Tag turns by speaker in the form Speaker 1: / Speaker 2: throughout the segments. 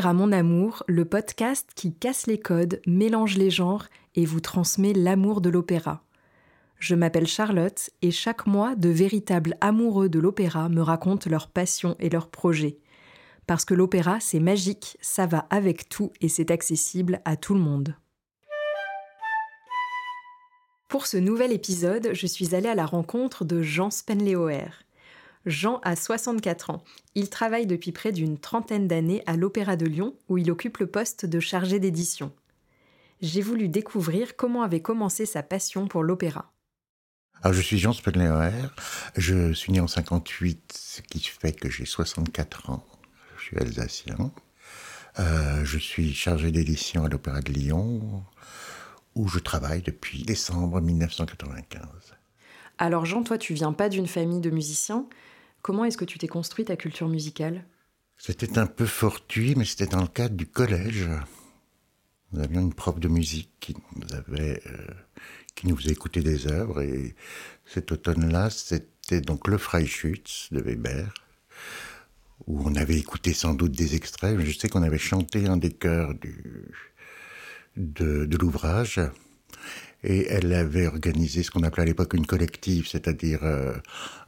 Speaker 1: Mon Amour, le podcast qui casse les codes, mélange les genres et vous transmet l'amour de l'opéra. Je m'appelle Charlotte et chaque mois, de véritables amoureux de l'opéra me racontent leurs passions et leurs projets. Parce que l'opéra, c'est magique, ça va avec tout et c'est accessible à tout le monde. Pour ce nouvel épisode, je suis allée à la rencontre de Jean Spenleoer. Jean a 64 ans. Il travaille depuis près d'une trentaine d'années à l'Opéra de Lyon, où il occupe le poste de chargé d'édition. J'ai voulu découvrir comment avait commencé sa passion pour l'opéra.
Speaker 2: Alors, je suis Jean Spenleoer. Je suis né en 58, ce qui fait que j'ai 64 ans. Je suis alsacien. Euh, je suis chargé d'édition à l'Opéra de Lyon, où je travaille depuis décembre 1995.
Speaker 1: Alors Jean, toi, tu viens pas d'une famille de musiciens? Comment est-ce que tu t'es construit ta culture musicale?
Speaker 2: C'était un peu fortuit, mais c'était dans le cadre du collège. Nous avions une prof de musique qui nous avait, euh, qui nous faisait écouter des œuvres, et cet automne-là, c'était donc le Freischütz de Weber, où on avait écouté sans doute des extraits. Je sais qu'on avait chanté un des chœurs du, de, de l'ouvrage et elle avait organisé ce qu'on appelait à l'époque une collective, c'est-à-dire euh,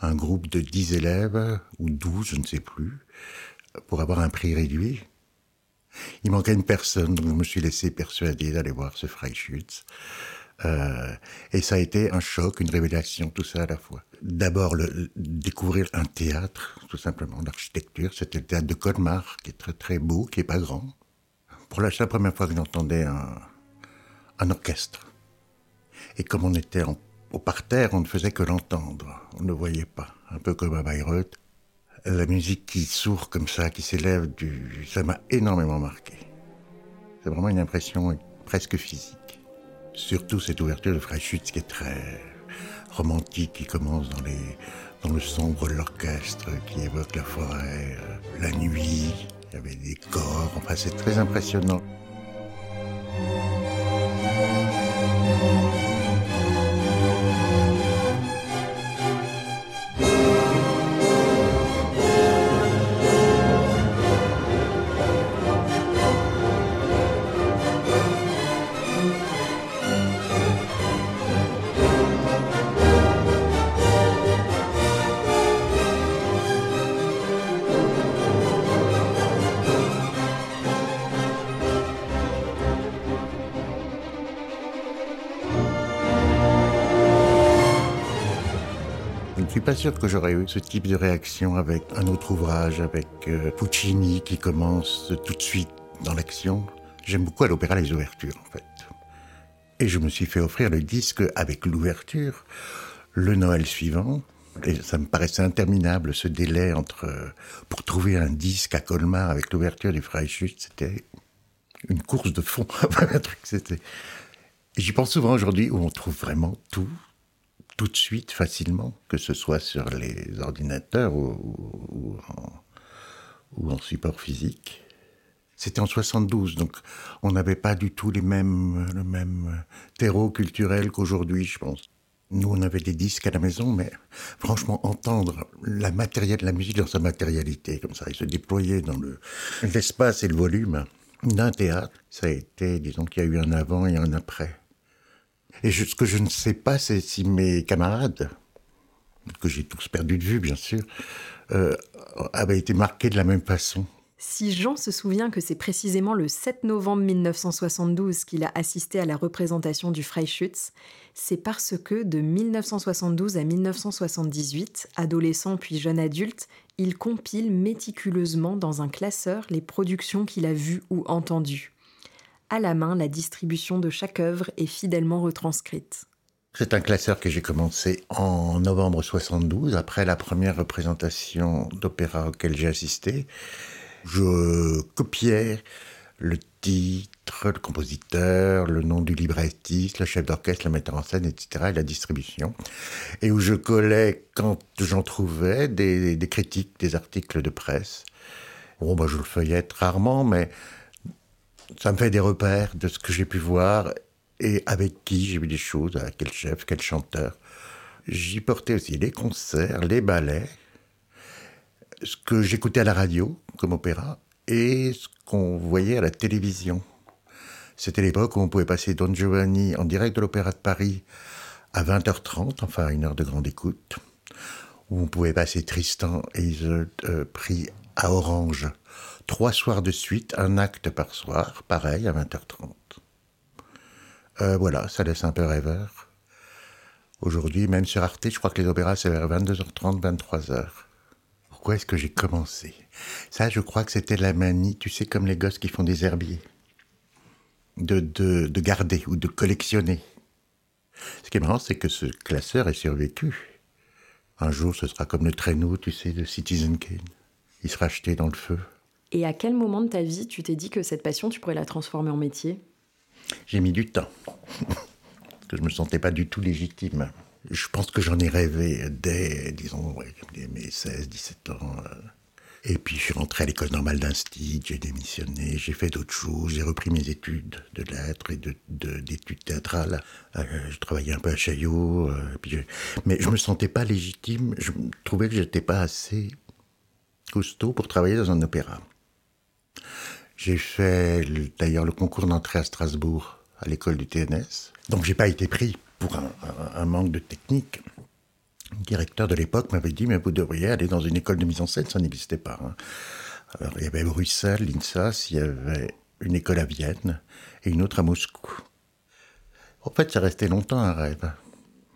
Speaker 2: un groupe de 10 élèves, ou 12, je ne sais plus, pour avoir un prix réduit. Il manquait une personne, donc je me suis laissé persuader d'aller voir ce Freischütz. Euh, et ça a été un choc, une révélation, tout ça à la fois. D'abord, découvrir un théâtre, tout simplement, l'architecture. C'était le théâtre de Colmar, qui est très très beau, qui est pas grand. Pour la première fois que j'entendais un orchestre. Et comme on était au parterre, on ne faisait que l'entendre, on ne voyait pas. Un peu comme à Bayreuth. La musique qui sourd comme ça, qui s'élève, du... ça m'a énormément marqué. C'est vraiment une impression presque physique. Surtout cette ouverture de Freischütz qui est très romantique, qui commence dans, dans le sombre de l'orchestre, qui évoque la forêt, euh, la nuit, il y avait des corps, enfin c'est très impressionnant. Pas sûr que j'aurais eu ce type de réaction avec un autre ouvrage, avec euh, Puccini qui commence tout de suite dans l'action. J'aime beaucoup à l'opéra les ouvertures, en fait. Et je me suis fait offrir le disque avec l'ouverture, le Noël suivant. Et ça me paraissait interminable, ce délai entre... Pour trouver un disque à Colmar avec l'ouverture du Freischütz, c'était une course de fond. truc. J'y pense souvent aujourd'hui où on trouve vraiment tout, tout de suite, facilement, que ce soit sur les ordinateurs ou, en, support physique. C'était en 72, donc on n'avait pas du tout les mêmes, le même terreau culturel qu'aujourd'hui, je pense. Nous, on avait des disques à la maison, mais franchement, entendre la, matériel, la musique dans sa matérialité, comme ça, et se déployer dans l'espace et le volume d'un théâtre, ça a été, disons qu'il y a eu un avant et un après. Et ce que je ne sais pas, c'est si mes camarades, que j'ai tous perdu de vue, bien sûr, euh, avaient été marqués de la même façon.
Speaker 1: Si Jean se souvient que c'est précisément le 7 novembre 1972 qu'il a assisté à la représentation du Freischütz, c'est parce que de 1972 à 1978, adolescent puis jeune adulte, il compile méticuleusement dans un classeur les productions qu'il a vues ou entendues à la main, la distribution de chaque œuvre est fidèlement retranscrite.
Speaker 2: C'est un classeur que j'ai commencé en novembre 72, après la première représentation d'opéra auquel j'ai assisté. Je copiais le titre, le compositeur, le nom du librettiste, le chef d'orchestre, le metteur en scène, etc., et la distribution. Et où je collais, quand j'en trouvais, des, critiques, des articles de presse. Bon, bah, je le feuillette rarement, mais ça me fait des repères de ce que j'ai pu voir et avec qui j'ai vu des choses, à quel chef, quel chanteur. J'y portais aussi les concerts, les ballets, ce que j'écoutais à la radio comme opéra et ce qu'on voyait à la télévision. C'était l'époque où on pouvait passer Don Giovanni en direct de l'Opéra de Paris à 20h30, enfin une heure de grande écoute, où on pouvait passer Tristan et Isolde euh, à Orange trois soirs de suite, un acte par soir, pareil à 20h30. Euh, voilà, ça laisse un peu rêveur. Aujourd'hui, même sur Arte, je crois que les opéras, c'est vers 22h30, 23h. Pourquoi est-ce que j'ai commencé? Ça, je crois que c'était la manie, tu sais, comme les gosses qui font des herbiers. De, de, de garder ou de collectionner. Ce qui est marrant, c'est que ce classeur est survécu. Un jour, ce sera comme le traîneau, tu sais, de Citizen Kane. Il sera jeté dans le feu.
Speaker 1: Et à quel moment de ta vie tu t'es dit que cette passion, tu pourrais la transformer en métier?
Speaker 2: J'ai mis du temps. Parce que je me sentais pas du tout légitime. Je pense que j'en ai rêvé dès, disons, mes 16, 17 ans. Euh. Et puis je suis rentré à l'école normale d'Insti, j'ai démissionné, j'ai fait d'autres choses, j'ai repris mes études de lettres et d'études de, théâtrales. Euh, je travaillais un peu à Chaillot, euh, puis mais je me sentais pas légitime, je trouvais que j'étais pas assez costaud pour travailler dans un opéra. J'ai fait d'ailleurs le concours d'entrée à Strasbourg, à l'école du TNS. Donc j'ai pas été pris pour un, manque de technique. Le directeur de l'époque m'avait dit, mais vous devriez aller dans une école de mise en scène, ça n'existait pas. Hein. Alors il y avait Bruxelles, l'INSAS, il y avait une école à Vienne et une autre à Moscou. En fait, ça restait longtemps un rêve.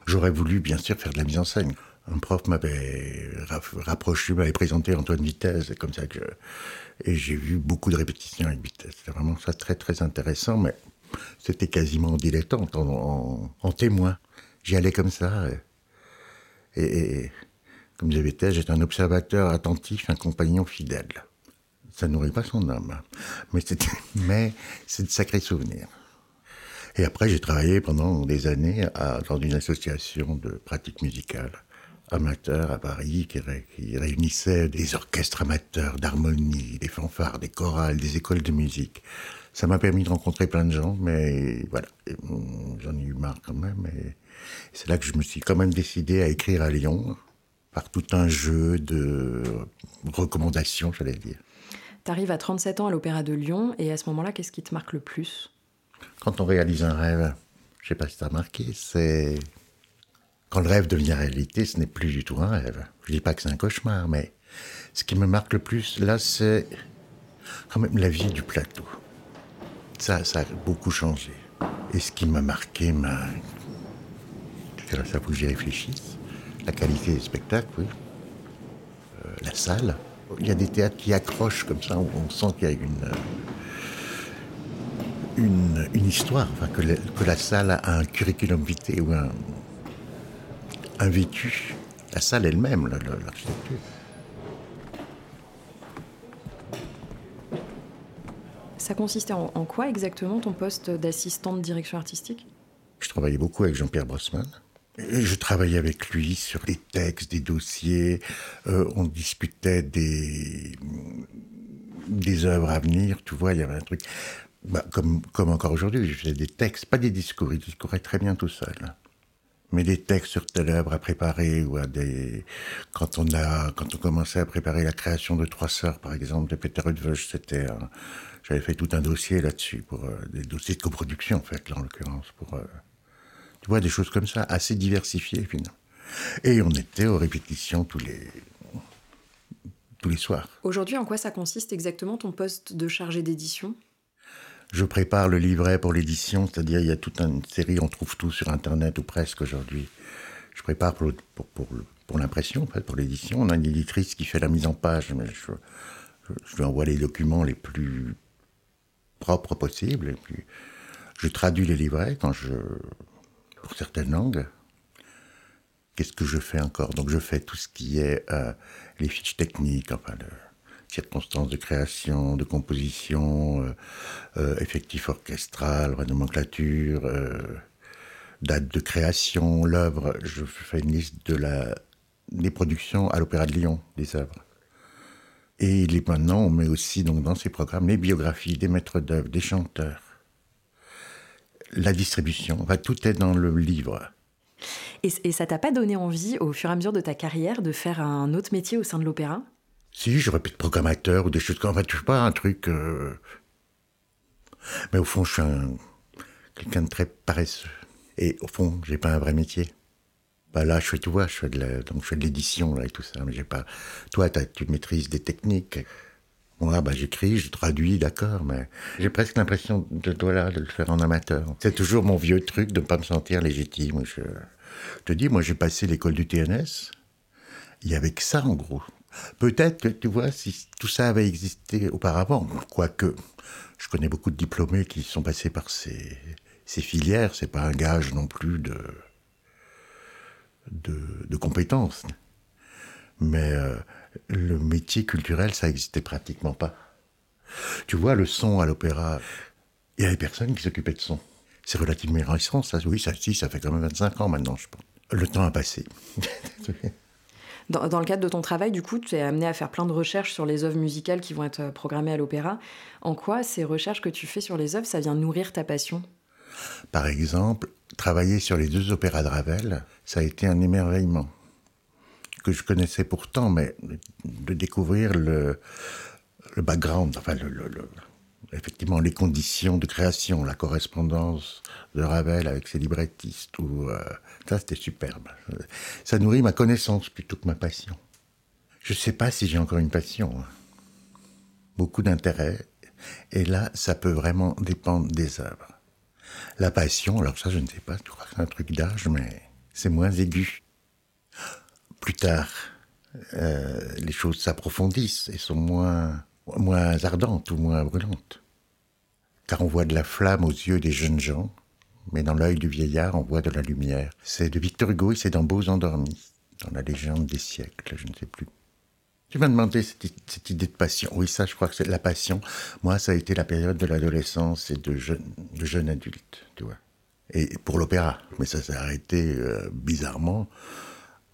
Speaker 2: J'aurais voulu, bien sûr, faire de la mise en scène un prof m'avait rapproché, m'avait présenté Antoine Vitesse, comme ça que et j'ai vu beaucoup de répétitions avec Vitesse. C'était vraiment ça très très intéressant, mais c'était quasiment dilettante en, en, témoin. J'y allais comme ça. Et, comme disait Vitesse, j'étais un observateur attentif, un compagnon fidèle. Ça nourrit pas son âme, mais mais c'est de sacrés souvenirs. Et après, j'ai travaillé pendant des années dans une association de pratique musicale amateur à Paris qui, réunissait des orchestres amateurs d'harmonie, des fanfares, des chorales, des écoles de musique. Ça m'a permis de rencontrer plein de gens, mais voilà, j'en ai eu marre quand même. Et c'est là que je me suis quand même décidé à écrire à Lyon, par tout un jeu de recommandations, j'allais dire.
Speaker 1: Tu arrives à 37 ans à l'Opéra de Lyon, et à ce moment-là, qu'est-ce qui te marque le plus?
Speaker 2: Quand on réalise un rêve, je sais pas si tu as remarqué, c'est quand le rêve devient réalité, ce n'est plus du tout un rêve. Je dis pas que c'est un cauchemar, mais ce qui me marque le plus, là, c'est quand même la vie du plateau. Ça, ça a beaucoup changé. Et ce qui m'a marqué, m'a... ça faut que j'y réfléchisse. La qualité des spectacles, oui. Euh, la salle. Il y a des théâtres qui accrochent comme ça, où on sent qu'il y a une, une, une histoire, enfin, que, que la salle a un curriculum vitae ou un, un vécu. La salle elle-même, l'architecture.
Speaker 1: Ça consistait en, quoi exactement ton poste d'assistant de direction artistique?
Speaker 2: Je travaillais beaucoup avec Jean-Pierre Brossman. je travaillais avec lui sur des textes, des dossiers. Euh, on discutait des, des œuvres à venir. Tu vois, il y avait un truc. Bah, comme, comme encore aujourd'hui, je faisais des textes, pas des discours. Il discourait très bien tout seul mais des textes sur telle œuvre à préparer ou à des quand on a quand on commençait à préparer la création de Trois Sœurs par exemple de Peter Rudveuch c'était j'avais fait tout un dossier là-dessus pour euh, des dossiers de coproduction en fait là en l'occurrence pour euh, tu vois des choses comme ça assez diversifiées finalement et on était aux répétitions tous les tous les soirs.
Speaker 1: Aujourd'hui, en quoi ça consiste exactement ton poste de chargé d'édition?
Speaker 2: Je prépare le livret pour l'édition, c'est-à-dire il y a toute une série, on trouve tout sur Internet ou presque aujourd'hui. Je prépare pour, l'impression, en pour l'édition. On a une éditrice qui fait la mise en page, mais je, lui envoie les documents les plus propres possibles. Je traduis les livrets quand je, pour certaines langues. Qu'est-ce que je fais encore? Donc, je fais tout ce qui est euh, les fiches techniques, enfin, le, circonstances de création, de composition, euh, effectif orchestral, nomenclature, euh, date de création, l'œuvre. Je fais une liste de la, des productions à l'Opéra de Lyon, des œuvres. Et maintenant, on met aussi donc, dans ces programmes les biographies des maîtres d'œuvre, des chanteurs, la distribution. Enfin, tout est dans le livre.
Speaker 1: Et, et ça t'a pas donné envie, au fur et à mesure de ta carrière, de faire un autre métier au sein de l'opéra?
Speaker 2: Si, j'aurais pu être programmateur ou des choses comme ça. tu sais pas, un truc. euh, Mais au fond, je suis un... quelqu'un de très paresseux. Et au fond, j'ai pas un vrai métier. Bah là, je fais, vois, je fais de donc je fais de l'édition là et tout ça, mais j'ai pas. Toi, tu maîtrises des techniques. Moi, bah, j'écris, je traduis, d'accord, mais j'ai presque l'impression de, voilà, de le faire en amateur. C'est toujours mon vieux truc de ne pas me sentir légitime. Je, je te dis, moi, j'ai passé l'école du TNS. Il y avait que ça, en gros. Peut-être que, tu vois, si tout ça avait existé auparavant, quoique je connais beaucoup de diplômés qui sont passés par ces, ces filières, c'est pas un gage non plus de, de, compétences. Mais euh, le métier culturel, ça n'existait pratiquement pas. Tu vois, le son à l'opéra, il y avait personne qui s'occupait de son. C'est relativement récent, ça. Oui, ça, si, ça fait quand même 25 ans maintenant, je pense. Le temps a passé.
Speaker 1: Dans, le cadre de ton travail, du coup, tu es amené à faire plein de recherches sur les œuvres musicales qui vont être euh, programmées à l'opéra. En quoi ces recherches que tu fais sur les œuvres, ça vient nourrir ta passion?
Speaker 2: Par exemple, travailler sur les deux opéras de Ravel, ça a été un émerveillement que je connaissais pourtant, mais de découvrir le, background, enfin, le- effectivement, les conditions de création, la correspondance de Ravel avec ses librettistes, ou, euh, ça c'était superbe. Ça nourrit ma connaissance plutôt que ma passion. Je ne sais pas si j'ai encore une passion. hein. Beaucoup d'intérêt, et là, ça peut vraiment dépendre des œuvres. La passion, alors ça, je ne sais pas, je crois que c'est un truc d'âge, mais c'est moins aigu. Plus tard, euh, les choses s'approfondissent et sont moins, moins ardentes ou moins brûlantes. Car on voit de la flamme aux yeux des jeunes gens, mais dans l'œil du vieillard, on voit de la lumière. C'est de Victor Hugo et c'est dans Beaux endormis, dans la légende des siècles, je ne sais plus. Tu m'as demandé cette, cette idée de passion. Oui, ça, je crois que c'est la passion. Moi, ça a été la période de l'adolescence et de jeune, de jeune adulte, tu vois. Et pour l'opéra. Mais ça s'est arrêté euh, bizarrement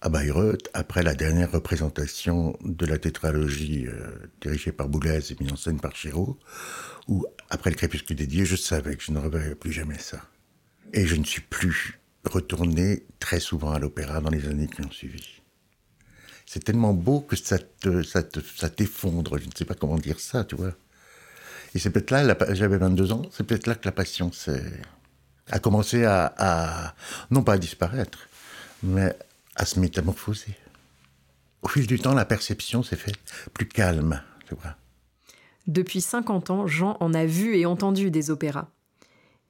Speaker 2: à Bayreuth, après la dernière représentation de la tétralogie euh, dirigée par Boulez et mise en scène par Chéreau, où, après le crépuscule dieux, je savais que je ne reverrais plus jamais ça. Et je ne suis plus retourné très souvent à l'opéra dans les années qui ont suivi. C'est tellement beau que ça te, ça te- ça t'effondre. Je ne sais pas comment dire ça, tu vois. Et c'est peut-être là, j'avais 22 ans, c'est peut-être là que la passion a commencé à, à- non pas à disparaître, mais à se métamorphoser. Au fil du temps, la perception s'est faite plus calme, tu vois.
Speaker 1: Depuis 50 ans, Jean en a vu et entendu des opéras.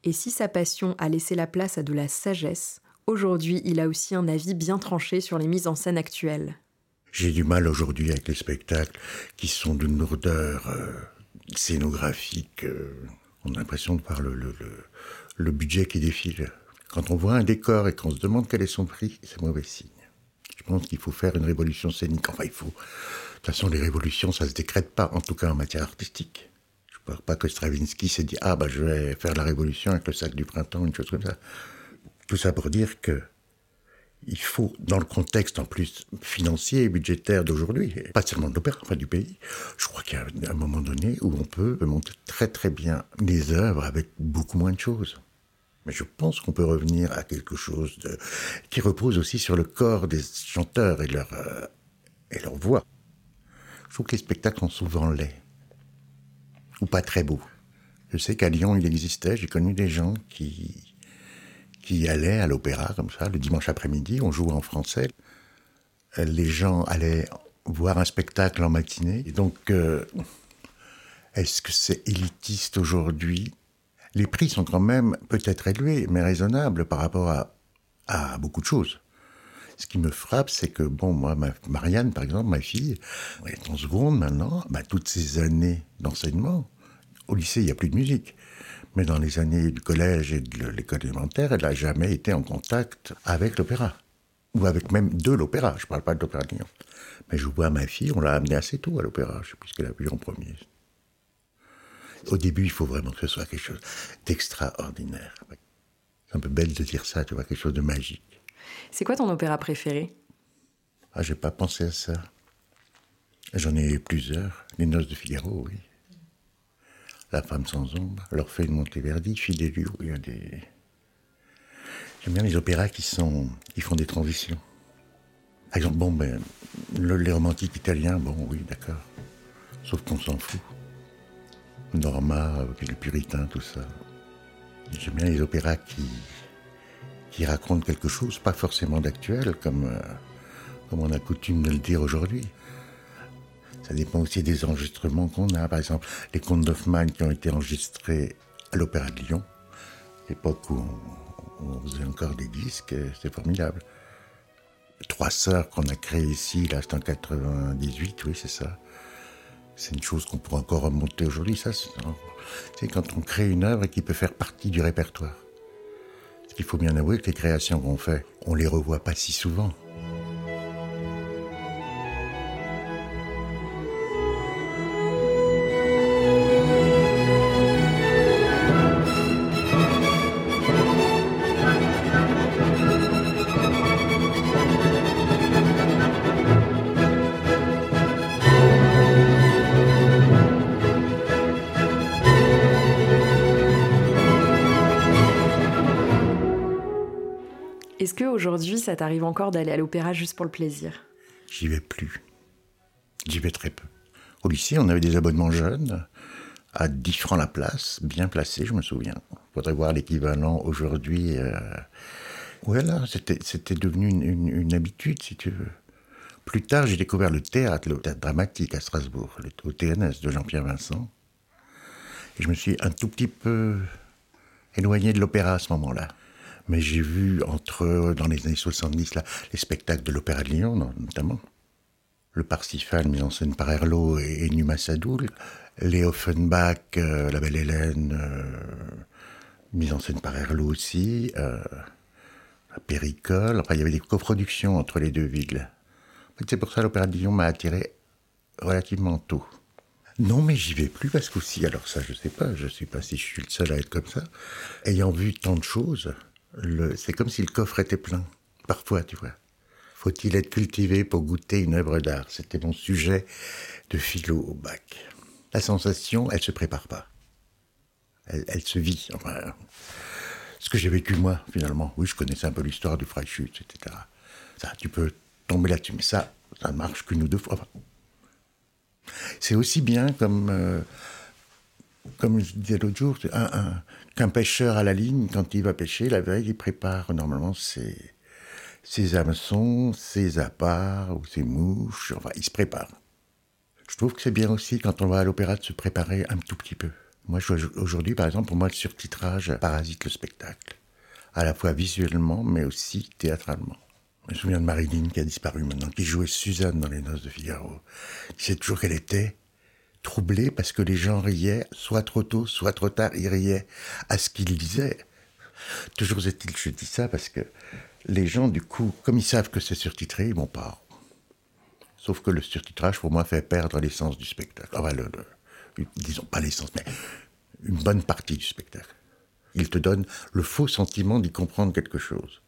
Speaker 1: Et si sa passion a laissé la place à de la sagesse, aujourd'hui il a aussi un avis bien tranché sur les mises en scène actuelles.
Speaker 2: J'ai du mal aujourd'hui avec les spectacles qui sont d'une lourdeur euh, scénographique. euh, on a l'impression de voir le, le, le, le budget qui défile. Quand on voit un décor et qu'on se demande quel est son prix, c'est mauvais signe. Je pense qu'il faut faire une révolution scénique. Enfin, il faut. De toute façon, les révolutions, ça se décrète pas, en tout cas en matière artistique. Je ne parle pas que Stravinsky s'est dit Ah, bah, je vais faire la révolution avec le sac du printemps, une chose comme ça. Tout ça pour dire que il faut, dans le contexte en plus financier et budgétaire d'aujourd'hui, pas seulement de l'opéra, enfin du pays, je crois qu'il y a un moment donné où on peut monter très très bien des œuvres avec beaucoup moins de choses. Mais je pense qu'on peut revenir à quelque chose de, qui repose aussi sur le corps des chanteurs et leur, euh, et leur voix. Je trouve que les spectacles sont souvent laids, ou pas très beaux. Je sais qu'à Lyon, il existait, j'ai connu des gens qui, qui allaient à l'opéra comme ça, le dimanche après-midi, on jouait en français. Les gens allaient voir un spectacle en matinée. Et donc, euh, est-ce que c'est élitiste aujourd'hui Les prix sont quand même peut-être élevés, mais raisonnables par rapport à, beaucoup de choses. Ce qui me frappe, c'est que, bon, moi, ma- Marianne, par exemple, ma fille, elle est en seconde maintenant, bah, toutes ces années d'enseignement, au lycée, il n'y a plus de musique. Mais dans les années du collège et de l'école élémentaire, elle n'a jamais été en contact avec l'opéra. Ou avec même de l'opéra. Je ne parle pas de l'opéra de Lyon. Mais je vois ma fille, on l'a amenée assez tôt à l'opéra. Je sais plus ce qu'elle a vu en premier. Au début, il faut vraiment que ce soit quelque chose d'extraordinaire. C'est un peu belle de dire ça, tu vois, quelque chose de magique.
Speaker 1: C'est quoi ton opéra préféré?
Speaker 2: Ah, j'ai pas pensé à ça. J'en ai plusieurs. Les Noces de Figaro, oui. La femme sans ombre, l'Orphée de Monteverdi, Fidelio, il y a des... J'aime bien les opéras qui sont... qui font des transitions. Par exemple, bon, ben, le, les romantiques italiens, bon, oui, d'accord. Sauf qu'on s'en fout. Norma, avec les puritains, tout ça. J'aime bien les opéras qui, qui racontent quelque chose, pas forcément d'actuel, comme, euh, comme on a coutume de le dire aujourd'hui. Ça dépend aussi des enregistrements qu'on a. Par exemple, les contes d'Hoffmann qui ont été enregistrés à l'Opéra de Lyon, l'époque où on, on faisait encore des disques, c'est formidable. Trois sœurs qu'on a créées ici, là, c'est en 98, oui, c'est ça. C'est une chose qu'on pourrait encore remonter aujourd'hui. Ça, c'est quand on crée une œuvre qui peut faire partie du répertoire. Qu'il faut bien avouer que les créations qu'on fait, on les revoit pas si souvent.
Speaker 1: Ça t'arrive encore d'aller à l'opéra juste pour le plaisir
Speaker 2: J'y vais plus. J'y vais très peu. Au lycée, on avait des abonnements jeunes à 10 francs la place, bien placés, je me souviens. Faudrait voir l'équivalent aujourd'hui. Euh... Voilà, c'était, devenu une, habitude, si tu veux. Plus tard, j'ai découvert le théâtre, le théâtre dramatique à Strasbourg, au TNS de Jean-Pierre Vincent. Et je me suis un tout petit peu éloigné de l'opéra à ce moment-là. Mais j'ai vu entre, dans les années 70, là, les spectacles de l'Opéra de Lyon, notamment. Le Parsifal, mis en scène par Herlot et, Numa Sadoul. Les Offenbach, euh, La Belle Hélène, euh, mis en scène par Herlot aussi. Euh, Péricole. Enfin, il y avait des coproductions entre les deux villes. En fait, c'est pour ça que l'Opéra de Lyon m'a attiré relativement tôt. Non, mais j'y vais plus parce qu'aussi, alors ça, je sais pas, je sais pas si je suis le seul à être comme ça. Ayant vu tant de choses, c'est comme si le coffre était plein. Parfois, tu vois. Faut-il être cultivé pour goûter une œuvre d'art? C'était mon sujet de philo au bac. La sensation, elle se prépare pas. Elle, elle se vit. Enfin, ce que j'ai vécu moi, finalement. Oui, je connaissais un peu l'histoire du Freischütz, etc. Ça, tu peux tomber là-dessus, mais ça, ça ne marche qu'une ou deux fois. C'est aussi bien comme, euh, comme je disais l'autre jour, un, un, qu'un pêcheur à la ligne, quand il va pêcher, la veille, il prépare normalement ses, ses hameçons, ses appâts ou ses mouches. Enfin, il se prépare. Je trouve que c'est bien aussi, quand on va à l'opéra, de se préparer un tout petit peu. Moi, aujourd'hui, par exemple, pour moi, le surtitrage parasite le spectacle. À la fois visuellement, mais aussi théâtralement. Je me souviens de Marilyn qui a disparu maintenant, qui jouait Suzanne dans Les Noces de Figaro. Il sait toujours qu'elle était troublée parce que les gens riaient, soit trop tôt, soit trop tard, ils riaient à ce qu'il disait. Toujours est-il, je dis ça parce que les gens, du coup, comme ils savent que c'est surtitré, ils vont pas. Sauf que le surtitrage, pour moi, fait perdre l'essence du spectacle. Enfin, le, le, disons pas l'essence, mais une bonne partie du spectacle. Il te donne le faux sentiment d'y comprendre quelque chose.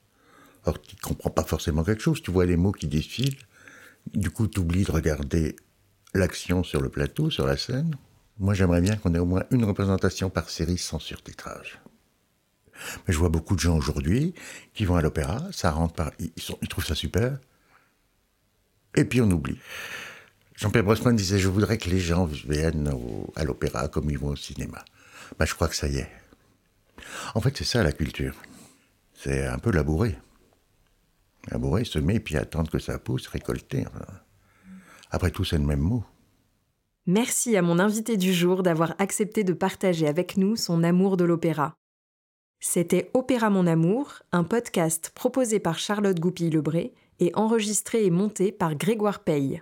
Speaker 2: Or, tu ne comprends pas forcément quelque chose, tu vois les mots qui défilent, du coup, tu oublies de regarder l'action sur le plateau, sur la scène. Moi, j'aimerais bien qu'on ait au moins une représentation par série sans surtitrage. Mais je vois beaucoup de gens aujourd'hui qui vont à l'opéra, ça rentre par, ils, trouvent ça super, et puis on oublie. Jean-Pierre Brossman disait Je voudrais que les gens viennent à l'opéra comme ils vont au cinéma. Ben, je crois que ça y est. En fait, c'est ça la culture. C'est un peu labourer. Labourer, semer, puis attendre que ça pousse, récolter. Après tout, c'est le même mot.
Speaker 1: Merci à mon invité du jour d'avoir accepté de partager avec nous son amour de l'opéra. C'était Opéra Mon Amour, un podcast proposé par Charlotte Goupil-Lebré et enregistré et monté par Grégoire Paye.